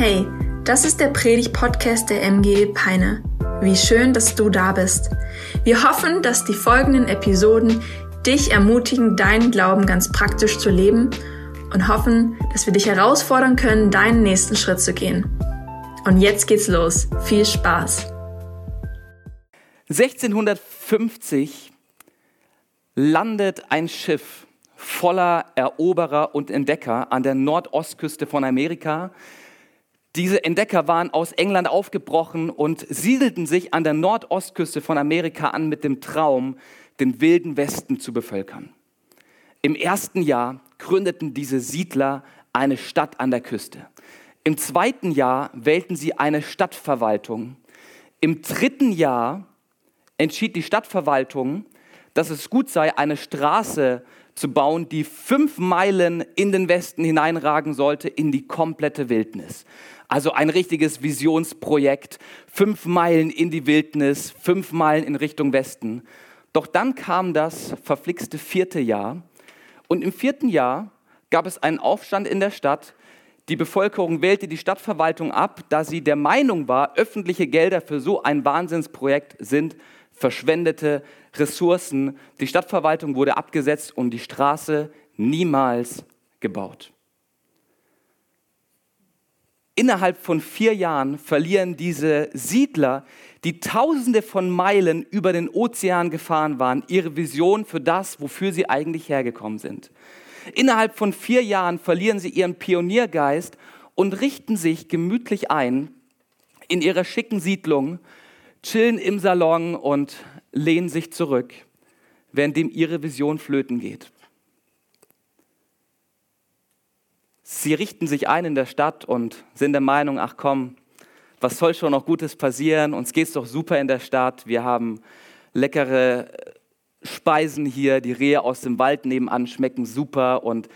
Hey, das ist der Predig-Podcast der MG Peine. Wie schön, dass du da bist. Wir hoffen, dass die folgenden Episoden dich ermutigen, deinen Glauben ganz praktisch zu leben und hoffen, dass wir dich herausfordern können, deinen nächsten Schritt zu gehen. Und jetzt geht's los. Viel Spaß. 1650 landet ein Schiff voller Eroberer und Entdecker an der Nordostküste von Amerika. Diese Entdecker waren aus England aufgebrochen und siedelten sich an der Nordostküste von Amerika an mit dem Traum, den wilden Westen zu bevölkern. Im ersten Jahr gründeten diese Siedler eine Stadt an der Küste. Im zweiten Jahr wählten sie eine Stadtverwaltung. Im dritten Jahr entschied die Stadtverwaltung, dass es gut sei, eine Straße zu bauen, die fünf Meilen in den Westen hineinragen sollte, in die komplette Wildnis. Also ein richtiges Visionsprojekt, fünf Meilen in die Wildnis, fünf Meilen in Richtung Westen. Doch dann kam das verflixte vierte Jahr und im vierten Jahr gab es einen Aufstand in der Stadt. Die Bevölkerung wählte die Stadtverwaltung ab, da sie der Meinung war, öffentliche Gelder für so ein Wahnsinnsprojekt sind verschwendete Ressourcen. Die Stadtverwaltung wurde abgesetzt und die Straße niemals gebaut. Innerhalb von vier Jahren verlieren diese Siedler, die Tausende von Meilen über den Ozean gefahren waren, ihre Vision für das, wofür sie eigentlich hergekommen sind. Innerhalb von vier Jahren verlieren sie ihren Pioniergeist und richten sich gemütlich ein in ihrer schicken Siedlung, chillen im Salon und lehnen sich zurück, währenddem ihre Vision flöten geht. Sie richten sich ein in der Stadt und sind der Meinung, ach komm, was soll schon noch Gutes passieren? Uns geht's doch super in der Stadt. Wir haben leckere Speisen hier, die Rehe aus dem Wald nebenan schmecken super und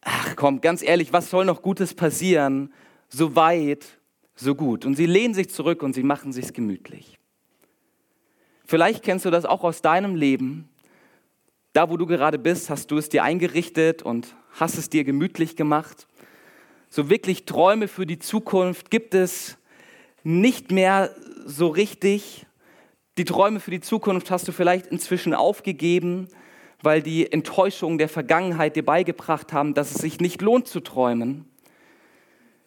ach komm, ganz ehrlich, was soll noch Gutes passieren? So weit, so gut. Und sie lehnen sich zurück und sie machen sich's gemütlich. Vielleicht kennst du das auch aus deinem Leben. Da, wo du gerade bist, hast du es dir eingerichtet und hast es dir gemütlich gemacht. So wirklich Träume für die Zukunft gibt es nicht mehr so richtig. Die Träume für die Zukunft hast du vielleicht inzwischen aufgegeben, weil die Enttäuschungen der Vergangenheit dir beigebracht haben, dass es sich nicht lohnt zu träumen.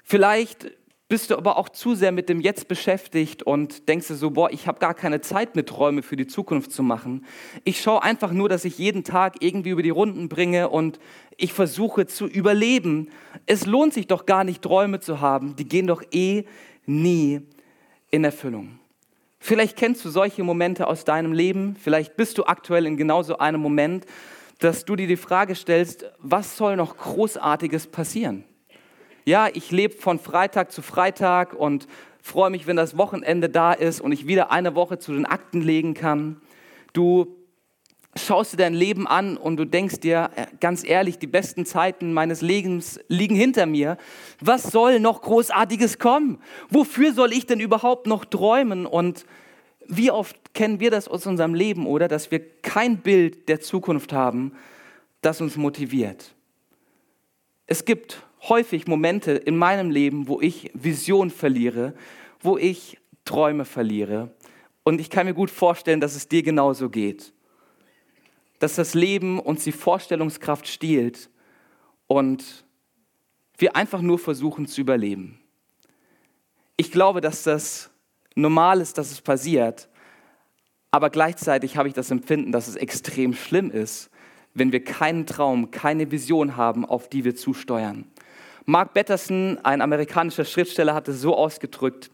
Vielleicht bist du aber auch zu sehr mit dem Jetzt beschäftigt und denkst dir so, boah, ich habe gar keine Zeit, mir Träume für die Zukunft zu machen. Ich schaue einfach nur, dass ich jeden Tag irgendwie über die Runden bringe und ich versuche zu überleben. Es lohnt sich doch gar nicht, Träume zu haben. Die gehen doch eh nie in Erfüllung. Vielleicht kennst du solche Momente aus deinem Leben. Vielleicht bist du aktuell in genau so einem Moment, dass du dir die Frage stellst, was soll noch Großartiges passieren? Ja, ich lebe von Freitag zu Freitag und freue mich, wenn das Wochenende da ist und ich wieder eine Woche zu den Akten legen kann. Du schaust dir dein Leben an und du denkst dir, äh, ganz ehrlich, die besten Zeiten meines Lebens liegen hinter mir. Was soll noch Großartiges kommen? Wofür soll ich denn überhaupt noch träumen? Und wie oft kennen wir das aus unserem Leben, oder? Dass wir kein Bild der Zukunft haben, das uns motiviert. Es gibt häufig Momente in meinem Leben, wo ich Vision verliere, wo ich Träume verliere. Und ich kann mir gut vorstellen, dass es dir genauso geht. Dass das Leben uns die Vorstellungskraft stiehlt und wir einfach nur versuchen zu überleben. Ich glaube, dass das normal ist, dass es passiert, aber gleichzeitig habe ich das Empfinden, dass es extrem schlimm ist, wenn wir keinen Traum, keine Vision haben, auf die wir zusteuern. Mark Batterson, ein amerikanischer Schriftsteller, hat es so ausgedrückt,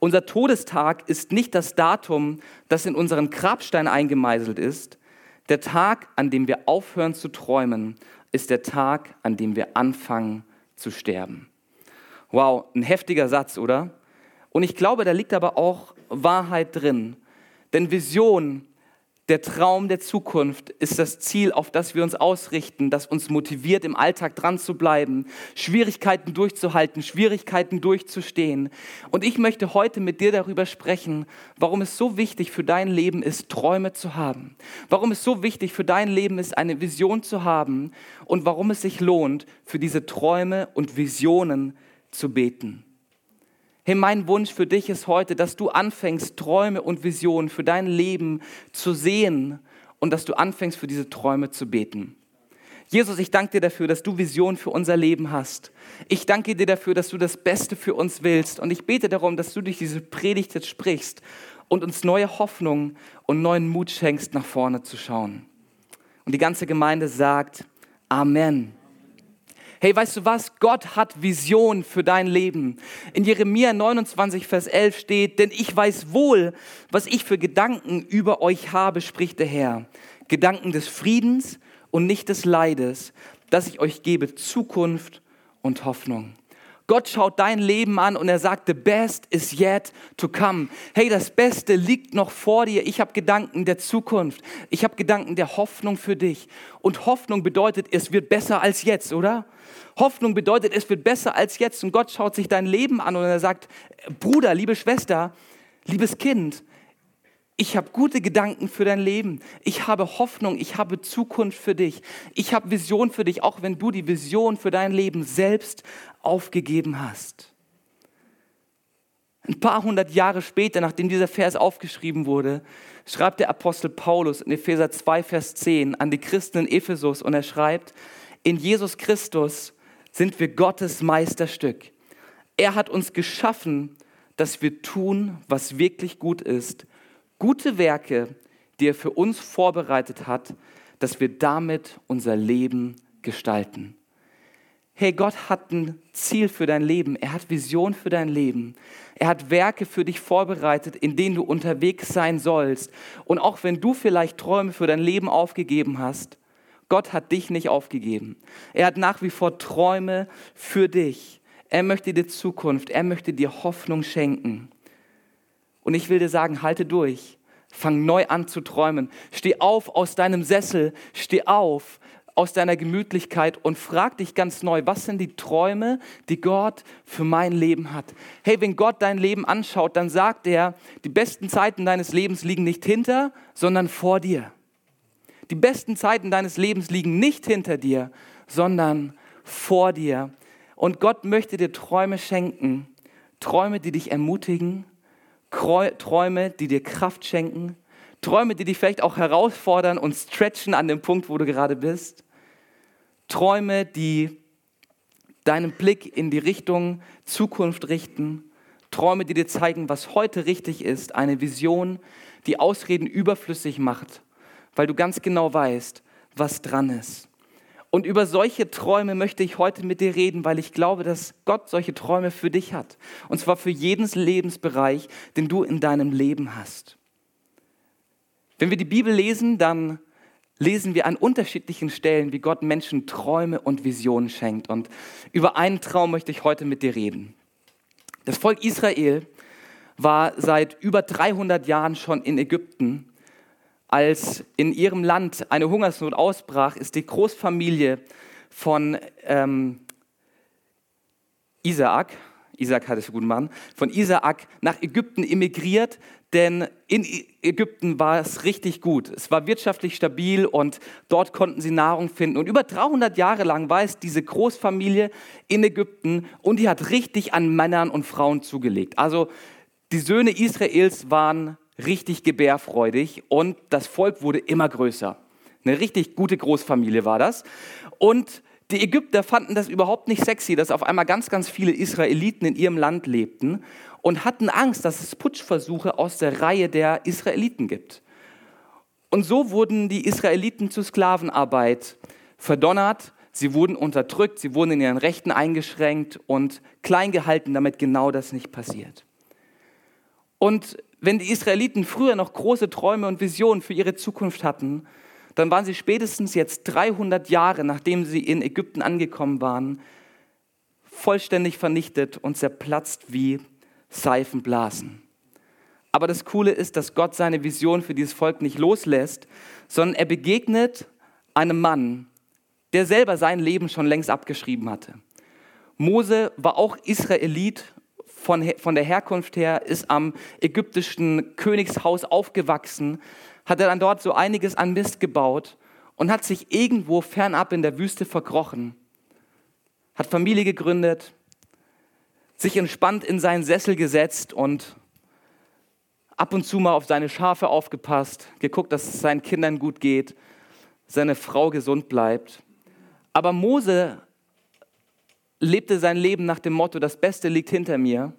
unser Todestag ist nicht das Datum, das in unseren Grabstein eingemeißelt ist. Der Tag, an dem wir aufhören zu träumen, ist der Tag, an dem wir anfangen zu sterben. Wow, ein heftiger Satz, oder? Und ich glaube, da liegt aber auch Wahrheit drin. Denn Vision der Traum der Zukunft ist das Ziel, auf das wir uns ausrichten, das uns motiviert, im Alltag dran zu bleiben, Schwierigkeiten durchzuhalten, Schwierigkeiten durchzustehen. Und ich möchte heute mit dir darüber sprechen, warum es so wichtig für dein Leben ist, Träume zu haben. Warum es so wichtig für dein Leben ist, eine Vision zu haben und warum es sich lohnt, für diese Träume und Visionen zu beten. Hey, mein Wunsch für dich ist heute, dass du anfängst, Träume und Visionen für dein Leben zu sehen und dass du anfängst, für diese Träume zu beten. Jesus, ich danke dir dafür, dass du Visionen für unser Leben hast. Ich danke dir dafür, dass du das Beste für uns willst. Und ich bete darum, dass du durch diese Predigt jetzt sprichst und uns neue Hoffnung und neuen Mut schenkst, nach vorne zu schauen. Und die ganze Gemeinde sagt Amen. Hey, weißt du was? Gott hat Vision für dein Leben. In Jeremia 29, Vers 11 steht, denn ich weiß wohl, was ich für Gedanken über euch habe, spricht der Herr. Gedanken des Friedens und nicht des Leides, dass ich euch gebe Zukunft und Hoffnung. Gott schaut dein Leben an und er sagt, the best is yet to come. Hey, das Beste liegt noch vor dir. Ich habe Gedanken der Zukunft. Ich habe Gedanken der Hoffnung für dich. Und Hoffnung bedeutet, es wird besser als jetzt, oder? Hoffnung bedeutet, es wird besser als jetzt. Und Gott schaut sich dein Leben an und er sagt, Bruder, liebe Schwester, liebes Kind, ich habe gute Gedanken für dein Leben. Ich habe Hoffnung. Ich habe Zukunft für dich. Ich habe Vision für dich, auch wenn du die Vision für dein Leben selbst aufgegeben hast. Ein paar hundert Jahre später, nachdem dieser Vers aufgeschrieben wurde, schreibt der Apostel Paulus in Epheser 2, Vers 10 an die Christen in Ephesus und er schreibt, in Jesus Christus sind wir Gottes Meisterstück. Er hat uns geschaffen, dass wir tun, was wirklich gut ist gute Werke, die er für uns vorbereitet hat, dass wir damit unser Leben gestalten. Hey, Gott hat ein Ziel für dein Leben. Er hat Vision für dein Leben. Er hat Werke für dich vorbereitet, in denen du unterwegs sein sollst. Und auch wenn du vielleicht Träume für dein Leben aufgegeben hast, Gott hat dich nicht aufgegeben. Er hat nach wie vor Träume für dich. Er möchte dir Zukunft. Er möchte dir Hoffnung schenken. Und ich will dir sagen, halte durch. Fang neu an zu träumen. Steh auf aus deinem Sessel. Steh auf aus deiner Gemütlichkeit und frag dich ganz neu, was sind die Träume, die Gott für mein Leben hat? Hey, wenn Gott dein Leben anschaut, dann sagt er, die besten Zeiten deines Lebens liegen nicht hinter, sondern vor dir. Die besten Zeiten deines Lebens liegen nicht hinter dir, sondern vor dir. Und Gott möchte dir Träume schenken, Träume, die dich ermutigen, Träume, die dir Kraft schenken, Träume, die dich vielleicht auch herausfordern und stretchen an dem Punkt, wo du gerade bist. Träume, die deinen Blick in die Richtung Zukunft richten. Träume, die dir zeigen, was heute richtig ist. Eine Vision, die Ausreden überflüssig macht, weil du ganz genau weißt, was dran ist. Und über solche Träume möchte ich heute mit dir reden, weil ich glaube, dass Gott solche Träume für dich hat. Und zwar für jeden Lebensbereich, den du in deinem Leben hast. Wenn wir die Bibel lesen, dann lesen wir an unterschiedlichen Stellen, wie Gott Menschen Träume und Visionen schenkt. Und über einen Traum möchte ich heute mit dir reden. Das Volk Israel war seit über 300 Jahren schon in Ägypten als in ihrem Land eine Hungersnot ausbrach, ist die Großfamilie von ähm, Isaak, Isaak hatte es guten Mann, von Isaak nach Ägypten emigriert, denn in Ägypten war es richtig gut. Es war wirtschaftlich stabil und dort konnten sie Nahrung finden. Und über 300 Jahre lang war es diese Großfamilie in Ägypten und die hat richtig an Männern und Frauen zugelegt. Also die Söhne Israels waren richtig gebärfreudig und das Volk wurde immer größer. Eine richtig gute Großfamilie war das. Und die Ägypter fanden das überhaupt nicht sexy, dass auf einmal ganz, ganz viele Israeliten in ihrem Land lebten und hatten Angst, dass es Putschversuche aus der Reihe der Israeliten gibt. Und so wurden die Israeliten zur Sklavenarbeit verdonnert, sie wurden unterdrückt, sie wurden in ihren Rechten eingeschränkt und klein gehalten, damit genau das nicht passiert. Und wenn die Israeliten früher noch große Träume und Visionen für ihre Zukunft hatten, dann waren sie spätestens jetzt 300 Jahre, nachdem sie in Ägypten angekommen waren, vollständig vernichtet und zerplatzt wie Seifenblasen. Aber das Coole ist, dass Gott seine Vision für dieses Volk nicht loslässt, sondern er begegnet einem Mann, der selber sein Leben schon längst abgeschrieben hatte. Mose war auch Israelit von, von der Herkunft her, ist am ägyptischen Königshaus aufgewachsen, hat er dann dort so einiges an Mist gebaut und hat sich irgendwo fernab in der Wüste verkrochen, hat Familie gegründet, sich entspannt in seinen Sessel gesetzt und ab und zu mal auf seine Schafe aufgepasst, geguckt, dass es seinen Kindern gut geht, seine Frau gesund bleibt. Aber Mose lebte sein Leben nach dem Motto, das Beste liegt hinter mir.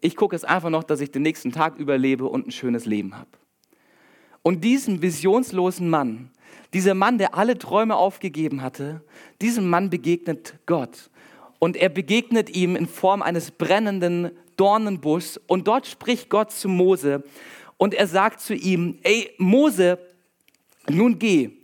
Ich gucke es einfach noch, dass ich den nächsten Tag überlebe und ein schönes Leben habe. Und diesem visionslosen Mann, dieser Mann, der alle Träume aufgegeben hatte, diesem Mann begegnet Gott. Und er begegnet ihm in Form eines brennenden Dornenbuschs. Und dort spricht Gott zu Mose. Und er sagt zu ihm, ey Mose, nun geh,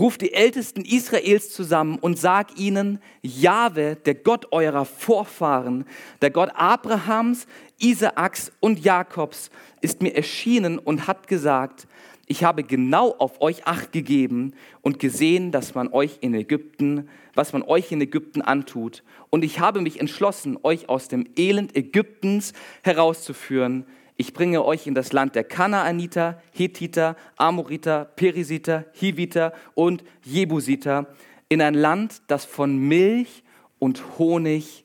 ruf die Ältesten Israels zusammen und sag ihnen, Jahwe, der Gott eurer Vorfahren, der Gott Abrahams, Isaaks und Jakobs, ist mir erschienen und hat gesagt, ich habe genau auf euch acht gegeben und gesehen, dass man euch in Ägypten, was man euch in Ägypten antut. Und ich habe mich entschlossen, euch aus dem Elend Ägyptens herauszuführen. Ich bringe euch in das Land der Kanaaniter, Hethiter, Amoriter, Perisiter, Hiviter und Jebusiter, in ein Land, das von Milch und Honig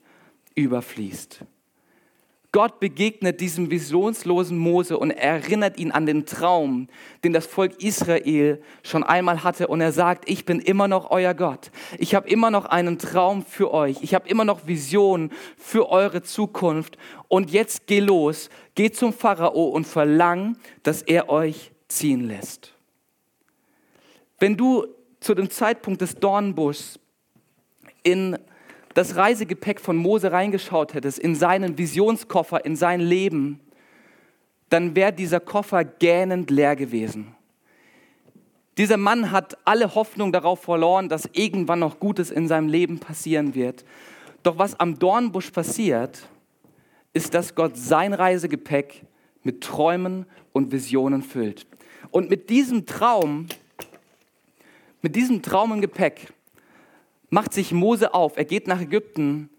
überfließt. Gott begegnet diesem visionslosen Mose und erinnert ihn an den Traum, den das Volk Israel schon einmal hatte. Und er sagt, ich bin immer noch euer Gott. Ich habe immer noch einen Traum für euch. Ich habe immer noch Visionen für eure Zukunft. Und jetzt geh los, geh zum Pharao und verlang, dass er euch ziehen lässt. Wenn du zu dem Zeitpunkt des Dornbuschs in das Reisegepäck von Mose reingeschaut hättest, in seinen Visionskoffer, in sein Leben, dann wäre dieser Koffer gähnend leer gewesen. Dieser Mann hat alle Hoffnung darauf verloren, dass irgendwann noch Gutes in seinem Leben passieren wird. Doch was am Dornbusch passiert, ist, dass Gott sein Reisegepäck mit Träumen und Visionen füllt. Und mit diesem Traum, mit diesem Traum im Gepäck, macht sich Mose auf, er geht nach Ägypten,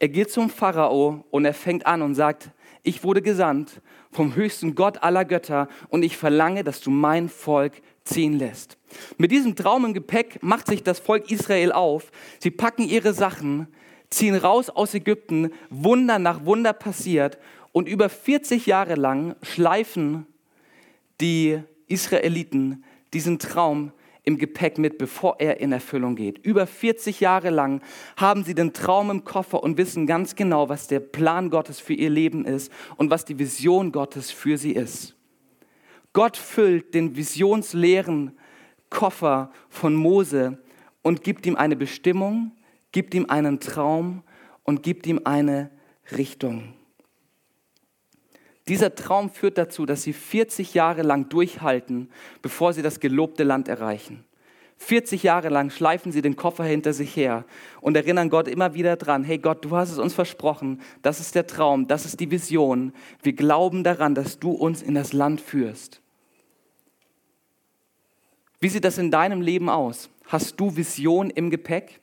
er geht zum Pharao und er fängt an und sagt, ich wurde gesandt vom höchsten Gott aller Götter und ich verlange, dass du mein Volk ziehen lässt. Mit diesem Traum im Gepäck macht sich das Volk Israel auf. Sie packen ihre Sachen, ziehen raus aus Ägypten, Wunder nach Wunder passiert und über 40 Jahre lang schleifen die Israeliten diesen Traum im Gepäck mit, bevor er in Erfüllung geht. Über 40 Jahre lang haben sie den Traum im Koffer und wissen ganz genau, was der Plan Gottes für ihr Leben ist und was die Vision Gottes für sie ist. Gott füllt den visionsleeren Koffer von Mose und gibt ihm eine Bestimmung, gibt ihm einen Traum und gibt ihm eine Richtung. Dieser Traum führt dazu, dass sie 40 Jahre lang durchhalten, bevor sie das gelobte Land erreichen. 40 Jahre lang schleifen sie den Koffer hinter sich her und erinnern Gott immer wieder dran, hey Gott, du hast es uns versprochen, das ist der Traum, das ist die Vision. Wir glauben daran, dass du uns in das Land führst. Wie sieht das in deinem Leben aus? Hast du Vision im Gepäck?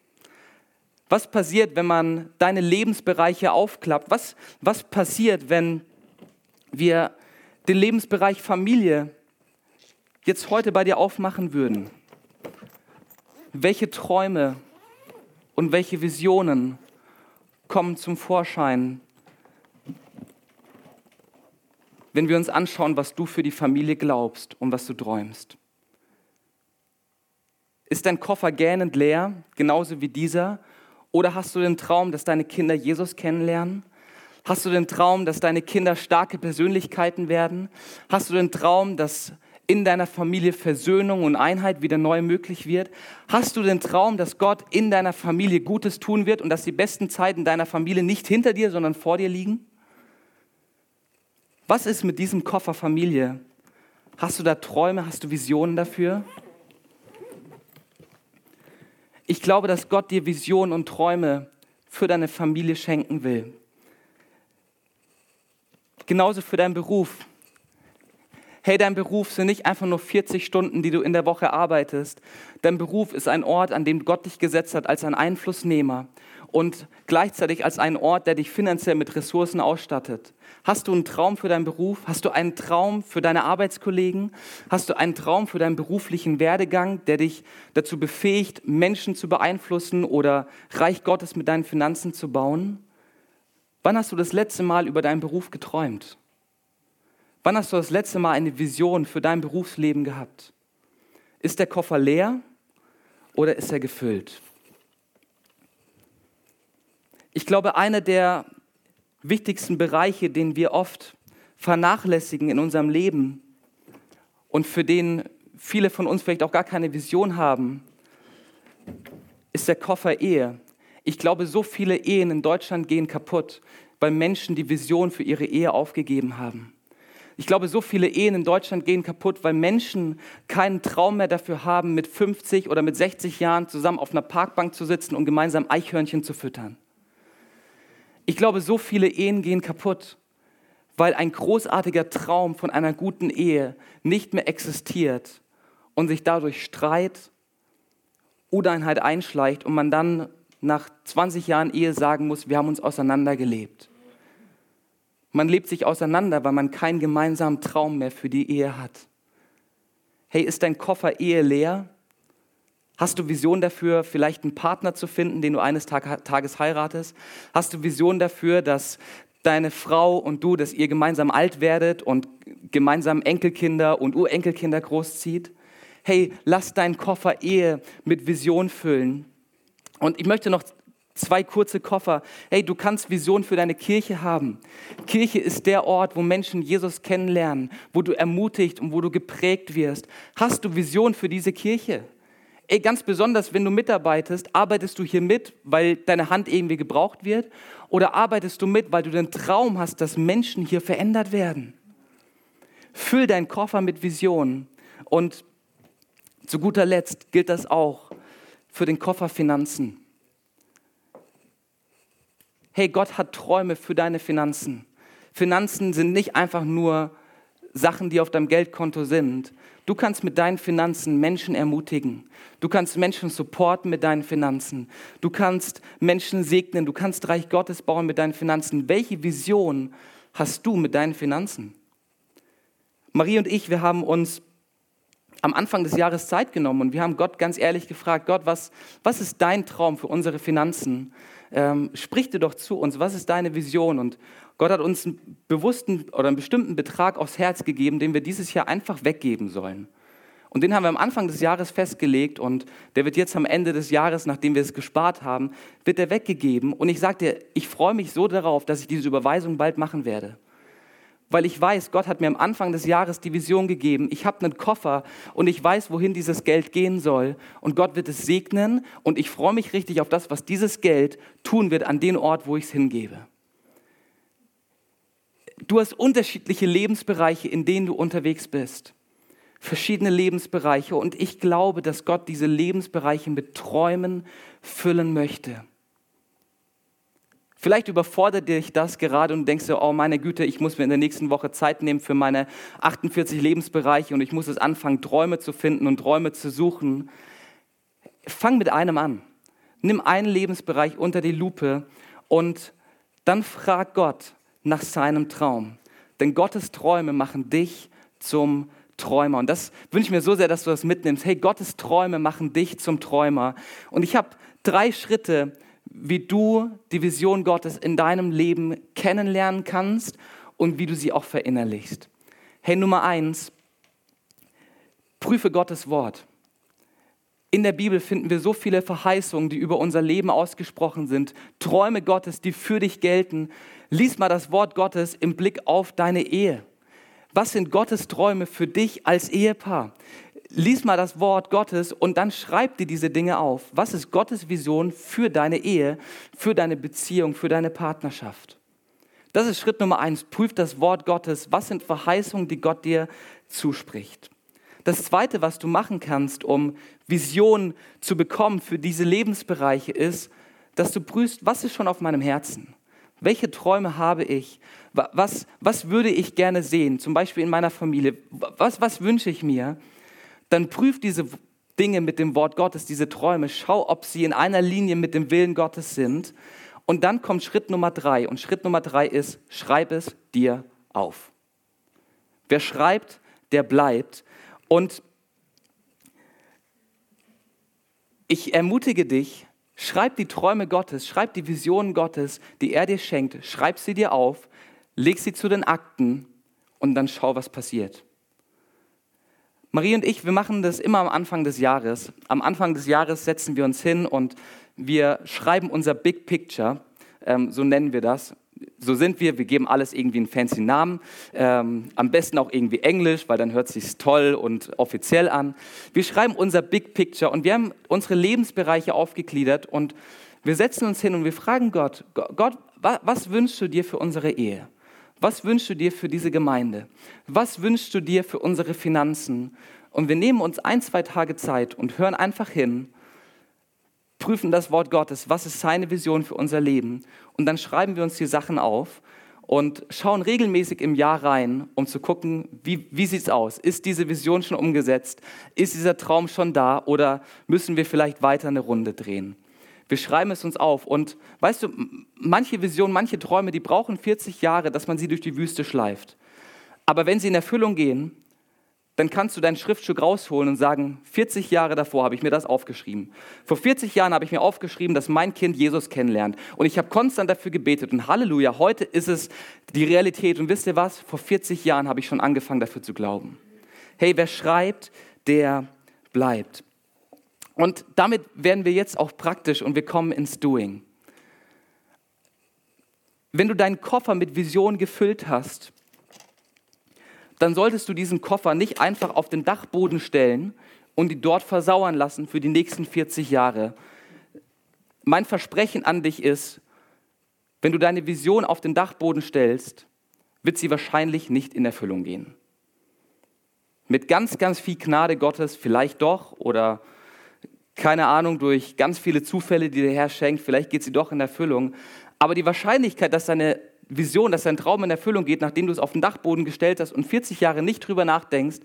Was passiert, wenn man deine Lebensbereiche aufklappt? Was, was passiert, wenn wir den Lebensbereich Familie jetzt heute bei dir aufmachen würden, welche Träume und welche Visionen kommen zum Vorschein, wenn wir uns anschauen, was du für die Familie glaubst und was du träumst? Ist dein Koffer gähnend leer, genauso wie dieser? Oder hast du den Traum, dass deine Kinder Jesus kennenlernen? Hast du den Traum, dass deine Kinder starke Persönlichkeiten werden? Hast du den Traum, dass in deiner Familie Versöhnung und Einheit wieder neu möglich wird? Hast du den Traum, dass Gott in deiner Familie Gutes tun wird und dass die besten Zeiten deiner Familie nicht hinter dir, sondern vor dir liegen? Was ist mit diesem Koffer Familie? Hast du da Träume? Hast du Visionen dafür? Ich glaube, dass Gott dir Visionen und Träume für deine Familie schenken will. Genauso für deinen Beruf. Hey, dein Beruf sind nicht einfach nur 40 Stunden, die du in der Woche arbeitest. Dein Beruf ist ein Ort, an dem Gott dich gesetzt hat als ein Einflussnehmer und gleichzeitig als ein Ort, der dich finanziell mit Ressourcen ausstattet. Hast du einen Traum für deinen Beruf? Hast du einen Traum für deine Arbeitskollegen? Hast du einen Traum für deinen beruflichen Werdegang, der dich dazu befähigt, Menschen zu beeinflussen oder Reich Gottes mit deinen Finanzen zu bauen? Wann hast du das letzte Mal über deinen Beruf geträumt? Wann hast du das letzte Mal eine Vision für dein Berufsleben gehabt? Ist der Koffer leer oder ist er gefüllt? Ich glaube, einer der wichtigsten Bereiche, den wir oft vernachlässigen in unserem Leben und für den viele von uns vielleicht auch gar keine Vision haben, ist der Koffer Ehe. Ich glaube, so viele Ehen in Deutschland gehen kaputt, weil Menschen die Vision für ihre Ehe aufgegeben haben. Ich glaube, so viele Ehen in Deutschland gehen kaputt, weil Menschen keinen Traum mehr dafür haben, mit 50 oder mit 60 Jahren zusammen auf einer Parkbank zu sitzen und gemeinsam Eichhörnchen zu füttern. Ich glaube, so viele Ehen gehen kaputt, weil ein großartiger Traum von einer guten Ehe nicht mehr existiert und sich dadurch Streit, Uneinheit einschleicht und man dann nach 20 Jahren Ehe sagen muss, wir haben uns auseinandergelebt. Man lebt sich auseinander, weil man keinen gemeinsamen Traum mehr für die Ehe hat. Hey, ist dein Koffer Ehe leer? Hast du Vision dafür, vielleicht einen Partner zu finden, den du eines Tages heiratest? Hast du Vision dafür, dass deine Frau und du, dass ihr gemeinsam alt werdet und gemeinsam Enkelkinder und Urenkelkinder großzieht? Hey, lass deinen Koffer Ehe mit Vision füllen. Und ich möchte noch zwei kurze Koffer. Hey, du kannst Vision für deine Kirche haben. Kirche ist der Ort, wo Menschen Jesus kennenlernen, wo du ermutigt und wo du geprägt wirst. Hast du Vision für diese Kirche? Ey, ganz besonders, wenn du mitarbeitest, arbeitest du hier mit, weil deine Hand irgendwie gebraucht wird? Oder arbeitest du mit, weil du den Traum hast, dass Menschen hier verändert werden? Füll deinen Koffer mit Visionen. Und zu guter Letzt gilt das auch für den Koffer Finanzen. Hey, Gott hat Träume für deine Finanzen. Finanzen sind nicht einfach nur Sachen, die auf deinem Geldkonto sind, Du kannst mit deinen Finanzen Menschen ermutigen. Du kannst Menschen supporten mit deinen Finanzen. Du kannst Menschen segnen. Du kannst Reich Gottes bauen mit deinen Finanzen. Welche Vision hast du mit deinen Finanzen? Marie und ich, wir haben uns am Anfang des Jahres Zeit genommen und wir haben Gott ganz ehrlich gefragt, Gott, was, was ist dein Traum für unsere Finanzen? Ähm, sprich dir doch zu uns, was ist deine Vision? Und Gott hat uns einen bewussten oder einen bestimmten Betrag aufs Herz gegeben, den wir dieses Jahr einfach weggeben sollen. Und den haben wir am Anfang des Jahres festgelegt und der wird jetzt am Ende des Jahres, nachdem wir es gespart haben, wird der weggegeben. Und ich sage dir, ich freue mich so darauf, dass ich diese Überweisung bald machen werde. Weil ich weiß, Gott hat mir am Anfang des Jahres die Vision gegeben. Ich habe einen Koffer und ich weiß, wohin dieses Geld gehen soll. Und Gott wird es segnen und ich freue mich richtig auf das, was dieses Geld tun wird an den Ort, wo ich es hingebe. Du hast unterschiedliche Lebensbereiche, in denen du unterwegs bist. Verschiedene Lebensbereiche. Und ich glaube, dass Gott diese Lebensbereiche mit Träumen füllen möchte. Vielleicht überfordert dich das gerade und denkst du, oh meine Güte, ich muss mir in der nächsten Woche Zeit nehmen für meine 48 Lebensbereiche und ich muss es anfangen, Träume zu finden und Träume zu suchen. Fang mit einem an. Nimm einen Lebensbereich unter die Lupe und dann frag Gott, nach seinem Traum. Denn Gottes Träume machen dich zum Träumer. Und das wünsche ich mir so sehr, dass du das mitnimmst. Hey, Gottes Träume machen dich zum Träumer. Und ich habe drei Schritte, wie du die Vision Gottes in deinem Leben kennenlernen kannst und wie du sie auch verinnerlichst. Hey, Nummer eins, prüfe Gottes Wort. In der Bibel finden wir so viele Verheißungen, die über unser Leben ausgesprochen sind. Träume Gottes, die für dich gelten. Lies mal das Wort Gottes im Blick auf deine Ehe. Was sind Gottes Träume für dich als Ehepaar? Lies mal das Wort Gottes und dann schreib dir diese Dinge auf. Was ist Gottes Vision für deine Ehe, für deine Beziehung, für deine Partnerschaft? Das ist Schritt Nummer eins. Prüf das Wort Gottes. Was sind Verheißungen, die Gott dir zuspricht? Das Zweite, was du machen kannst, um Vision zu bekommen für diese Lebensbereiche, ist, dass du prüfst, was ist schon auf meinem Herzen? Welche Träume habe ich? Was, was würde ich gerne sehen? Zum Beispiel in meiner Familie. Was, was wünsche ich mir? Dann prüf diese Dinge mit dem Wort Gottes, diese Träume. Schau, ob sie in einer Linie mit dem Willen Gottes sind. Und dann kommt Schritt Nummer drei. Und Schritt Nummer drei ist, schreib es dir auf. Wer schreibt, der bleibt. Und ich ermutige dich, Schreib die Träume Gottes, schreib die Visionen Gottes, die er dir schenkt, schreib sie dir auf, leg sie zu den Akten und dann schau, was passiert. Marie und ich, wir machen das immer am Anfang des Jahres. Am Anfang des Jahres setzen wir uns hin und wir schreiben unser Big Picture, ähm, so nennen wir das. So sind wir, wir geben alles irgendwie einen fancy Namen, ähm, am besten auch irgendwie Englisch, weil dann hört sich toll und offiziell an. Wir schreiben unser Big Picture und wir haben unsere Lebensbereiche aufgegliedert und wir setzen uns hin und wir fragen Gott, Gott, was wünschst du dir für unsere Ehe? Was wünschst du dir für diese Gemeinde? Was wünschst du dir für unsere Finanzen? Und wir nehmen uns ein, zwei Tage Zeit und hören einfach hin, prüfen das Wort Gottes, was ist seine Vision für unser Leben? Und dann schreiben wir uns die Sachen auf und schauen regelmäßig im Jahr rein, um zu gucken, wie, wie sieht es aus? Ist diese Vision schon umgesetzt? Ist dieser Traum schon da? Oder müssen wir vielleicht weiter eine Runde drehen? Wir schreiben es uns auf. Und weißt du, manche Visionen, manche Träume, die brauchen 40 Jahre, dass man sie durch die Wüste schleift. Aber wenn sie in Erfüllung gehen, dann kannst du dein Schriftstück rausholen und sagen, 40 Jahre davor habe ich mir das aufgeschrieben. Vor 40 Jahren habe ich mir aufgeschrieben, dass mein Kind Jesus kennenlernt. Und ich habe konstant dafür gebetet. Und Halleluja, heute ist es die Realität. Und wisst ihr was? Vor 40 Jahren habe ich schon angefangen dafür zu glauben. Hey, wer schreibt, der bleibt. Und damit werden wir jetzt auch praktisch und wir kommen ins Doing. Wenn du deinen Koffer mit Vision gefüllt hast, dann solltest du diesen Koffer nicht einfach auf den Dachboden stellen und ihn dort versauern lassen für die nächsten 40 Jahre. Mein Versprechen an dich ist, wenn du deine Vision auf den Dachboden stellst, wird sie wahrscheinlich nicht in Erfüllung gehen. Mit ganz, ganz viel Gnade Gottes vielleicht doch oder keine Ahnung, durch ganz viele Zufälle, die der Herr schenkt, vielleicht geht sie doch in Erfüllung. Aber die Wahrscheinlichkeit, dass deine Vision, dass dein Traum in Erfüllung geht, nachdem du es auf den Dachboden gestellt hast und 40 Jahre nicht drüber nachdenkst,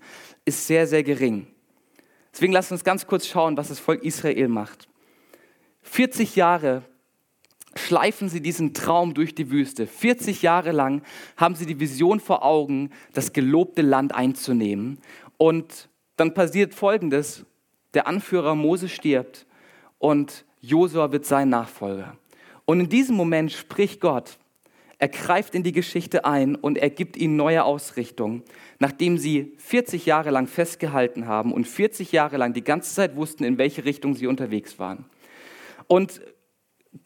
ist sehr, sehr gering. Deswegen lass uns ganz kurz schauen, was das Volk Israel macht. 40 Jahre schleifen sie diesen Traum durch die Wüste. 40 Jahre lang haben sie die Vision vor Augen, das gelobte Land einzunehmen. Und dann passiert Folgendes der Anführer Mose stirbt und Josua wird sein Nachfolger. Und in diesem Moment spricht Gott, er greift in die Geschichte ein und er gibt ihnen neue Ausrichtung, nachdem sie 40 Jahre lang festgehalten haben und 40 Jahre lang die ganze Zeit wussten, in welche Richtung sie unterwegs waren. Und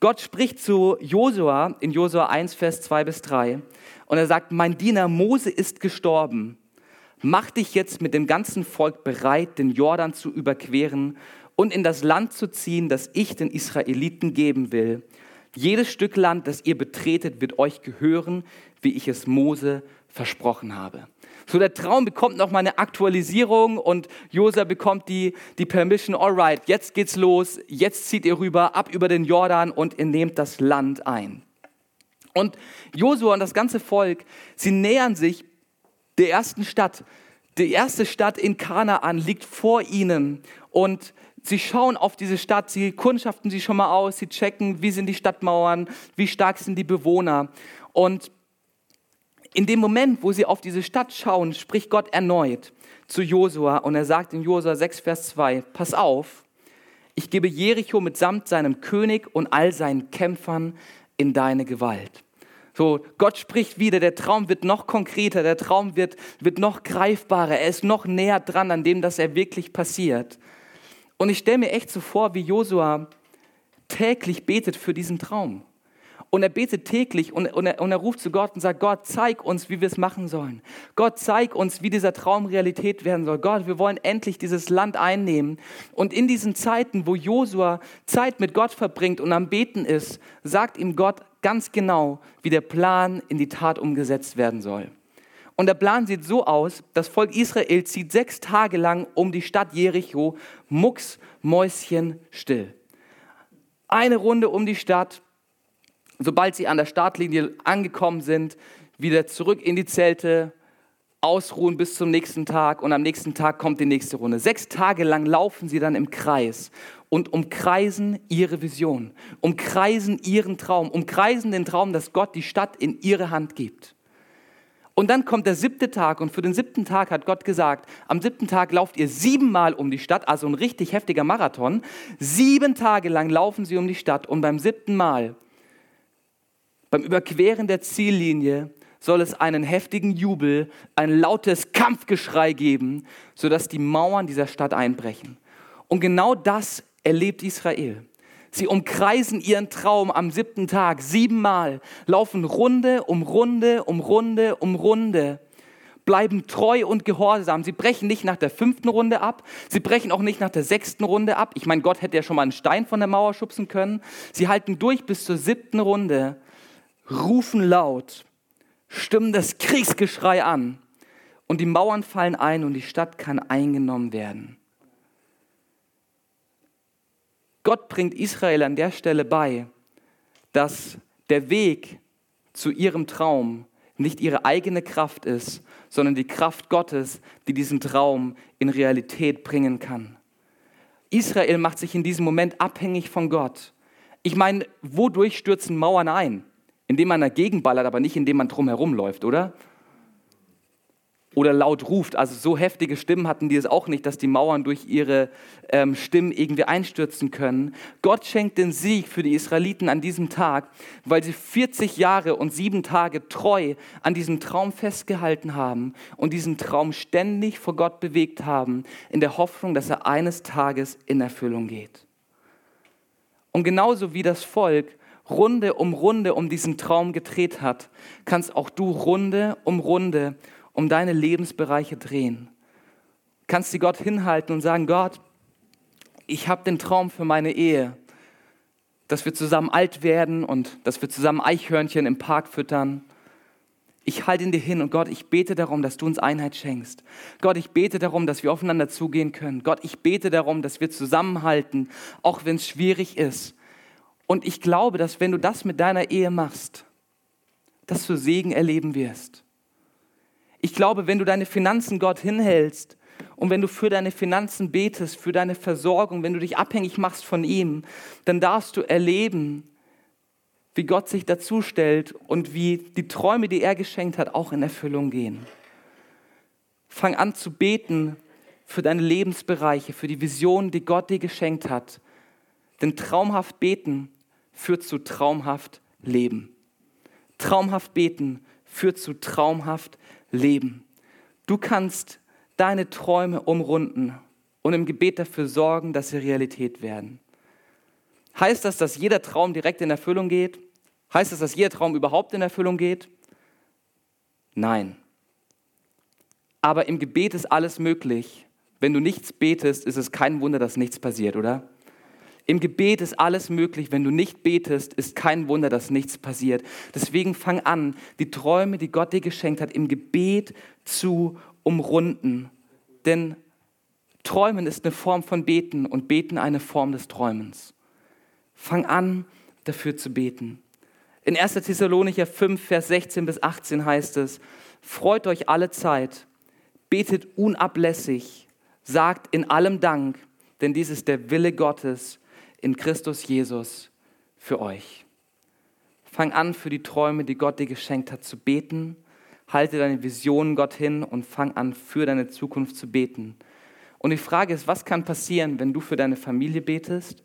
Gott spricht zu Josua in Josua 1, Vers 2 bis 3 und er sagt, mein Diener Mose ist gestorben mach dich jetzt mit dem ganzen Volk bereit, den Jordan zu überqueren und in das Land zu ziehen, das ich den Israeliten geben will. Jedes Stück Land, das ihr betretet, wird euch gehören, wie ich es Mose versprochen habe. So der Traum bekommt noch mal eine Aktualisierung und Josa bekommt die, die Permission, alright, jetzt geht's los, jetzt zieht ihr rüber, ab über den Jordan und ihr nehmt das Land ein. Und Josua und das ganze Volk, sie nähern sich der ersten Stadt. Die erste Stadt in Kanaan liegt vor ihnen und sie schauen auf diese Stadt, sie kundschaften sie schon mal aus, sie checken, wie sind die Stadtmauern, wie stark sind die Bewohner. Und in dem Moment, wo sie auf diese Stadt schauen, spricht Gott erneut zu Josua und er sagt in Josua 6, Vers 2, pass auf, ich gebe Jericho mitsamt seinem König und all seinen Kämpfern in deine Gewalt. So, Gott spricht wieder, der Traum wird noch konkreter, der Traum wird, wird noch greifbarer, er ist noch näher dran an dem, dass er wirklich passiert. Und ich stelle mir echt so vor, wie Josua täglich betet für diesen Traum. Und er betet täglich und, und, er, und er ruft zu Gott und sagt, Gott, zeig uns, wie wir es machen sollen. Gott, zeig uns, wie dieser Traum Realität werden soll. Gott, wir wollen endlich dieses Land einnehmen. Und in diesen Zeiten, wo Josua Zeit mit Gott verbringt und am Beten ist, sagt ihm Gott ganz genau, wie der Plan in die Tat umgesetzt werden soll. Und der Plan sieht so aus, das Volk Israel zieht sechs Tage lang um die Stadt Jericho, mucks, Mäuschen still. Eine Runde um die Stadt, sobald sie an der Startlinie angekommen sind, wieder zurück in die Zelte, ausruhen bis zum nächsten Tag und am nächsten Tag kommt die nächste Runde. Sechs Tage lang laufen sie dann im Kreis und umkreisen ihre Vision, umkreisen ihren Traum, umkreisen den Traum, dass Gott die Stadt in ihre Hand gibt. Und dann kommt der siebte Tag und für den siebten Tag hat Gott gesagt, am siebten Tag lauft ihr siebenmal um die Stadt, also ein richtig heftiger Marathon. Sieben Tage lang laufen sie um die Stadt und beim siebten Mal, beim Überqueren der Ziellinie, soll es einen heftigen Jubel, ein lautes Kampfgeschrei geben, sodass die Mauern dieser Stadt einbrechen. Und genau das erlebt Israel. Sie umkreisen ihren Traum am siebten Tag siebenmal, laufen Runde um Runde um Runde um Runde, bleiben treu und gehorsam. Sie brechen nicht nach der fünften Runde ab, sie brechen auch nicht nach der sechsten Runde ab. Ich meine, Gott hätte ja schon mal einen Stein von der Mauer schubsen können. Sie halten durch bis zur siebten Runde, rufen laut, stimmen das Kriegsgeschrei an und die Mauern fallen ein und die Stadt kann eingenommen werden. Gott bringt Israel an der Stelle bei, dass der Weg zu ihrem Traum nicht ihre eigene Kraft ist, sondern die Kraft Gottes, die diesen Traum in Realität bringen kann. Israel macht sich in diesem Moment abhängig von Gott. Ich meine, wodurch stürzen Mauern ein? Indem man dagegen ballert, aber nicht indem man drumherum läuft, oder? oder laut ruft. Also so heftige Stimmen hatten die es auch nicht, dass die Mauern durch ihre ähm, Stimmen irgendwie einstürzen können. Gott schenkt den Sieg für die Israeliten an diesem Tag, weil sie 40 Jahre und sieben Tage treu an diesem Traum festgehalten haben und diesen Traum ständig vor Gott bewegt haben, in der Hoffnung, dass er eines Tages in Erfüllung geht. Und genauso wie das Volk Runde um Runde um diesen Traum gedreht hat, kannst auch du Runde um Runde um deine Lebensbereiche drehen. Kannst du Gott hinhalten und sagen, Gott, ich habe den Traum für meine Ehe, dass wir zusammen alt werden und dass wir zusammen Eichhörnchen im Park füttern. Ich halte ihn dir hin und Gott, ich bete darum, dass du uns Einheit schenkst. Gott, ich bete darum, dass wir aufeinander zugehen können. Gott, ich bete darum, dass wir zusammenhalten, auch wenn es schwierig ist. Und ich glaube, dass wenn du das mit deiner Ehe machst, dass du Segen erleben wirst. Ich glaube, wenn du deine Finanzen Gott hinhältst und wenn du für deine Finanzen betest, für deine Versorgung, wenn du dich abhängig machst von ihm, dann darfst du erleben, wie Gott sich dazu stellt und wie die Träume, die er geschenkt hat, auch in Erfüllung gehen. Fang an zu beten für deine Lebensbereiche, für die Vision, die Gott dir geschenkt hat. Denn traumhaft beten führt zu traumhaft Leben. Traumhaft beten führt zu traumhaft leben. Du kannst deine Träume umrunden und im Gebet dafür sorgen, dass sie Realität werden. Heißt das, dass jeder Traum direkt in Erfüllung geht? Heißt das, dass jeder Traum überhaupt in Erfüllung geht? Nein. Aber im Gebet ist alles möglich. Wenn du nichts betest, ist es kein Wunder, dass nichts passiert, oder? Im Gebet ist alles möglich. Wenn du nicht betest, ist kein Wunder, dass nichts passiert. Deswegen fang an, die Träume, die Gott dir geschenkt hat, im Gebet zu umrunden. Denn Träumen ist eine Form von Beten und Beten eine Form des Träumens. Fang an, dafür zu beten. In 1. Thessalonicher 5, Vers 16 bis 18 heißt es, freut euch alle Zeit, betet unablässig, sagt in allem Dank, denn dies ist der Wille Gottes in Christus Jesus für euch. Fang an, für die Träume, die Gott dir geschenkt hat, zu beten. Halte deine Visionen Gott hin und fang an, für deine Zukunft zu beten. Und die Frage ist, was kann passieren, wenn du für deine Familie betest?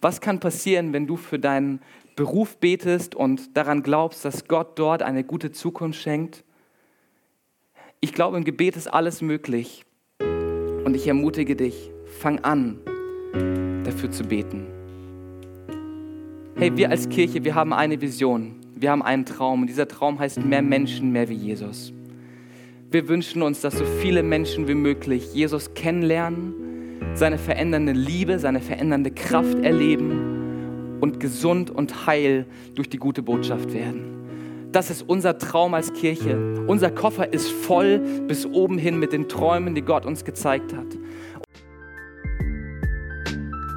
Was kann passieren, wenn du für deinen Beruf betest und daran glaubst, dass Gott dort eine gute Zukunft schenkt? Ich glaube, im Gebet ist alles möglich. Und ich ermutige dich, fang an, dafür zu beten. Hey, wir als Kirche, wir haben eine Vision, wir haben einen Traum und dieser Traum heißt mehr Menschen, mehr wie Jesus. Wir wünschen uns, dass so viele Menschen wie möglich Jesus kennenlernen, seine verändernde Liebe, seine verändernde Kraft erleben und gesund und heil durch die gute Botschaft werden. Das ist unser Traum als Kirche. Unser Koffer ist voll bis oben hin mit den Träumen, die Gott uns gezeigt hat.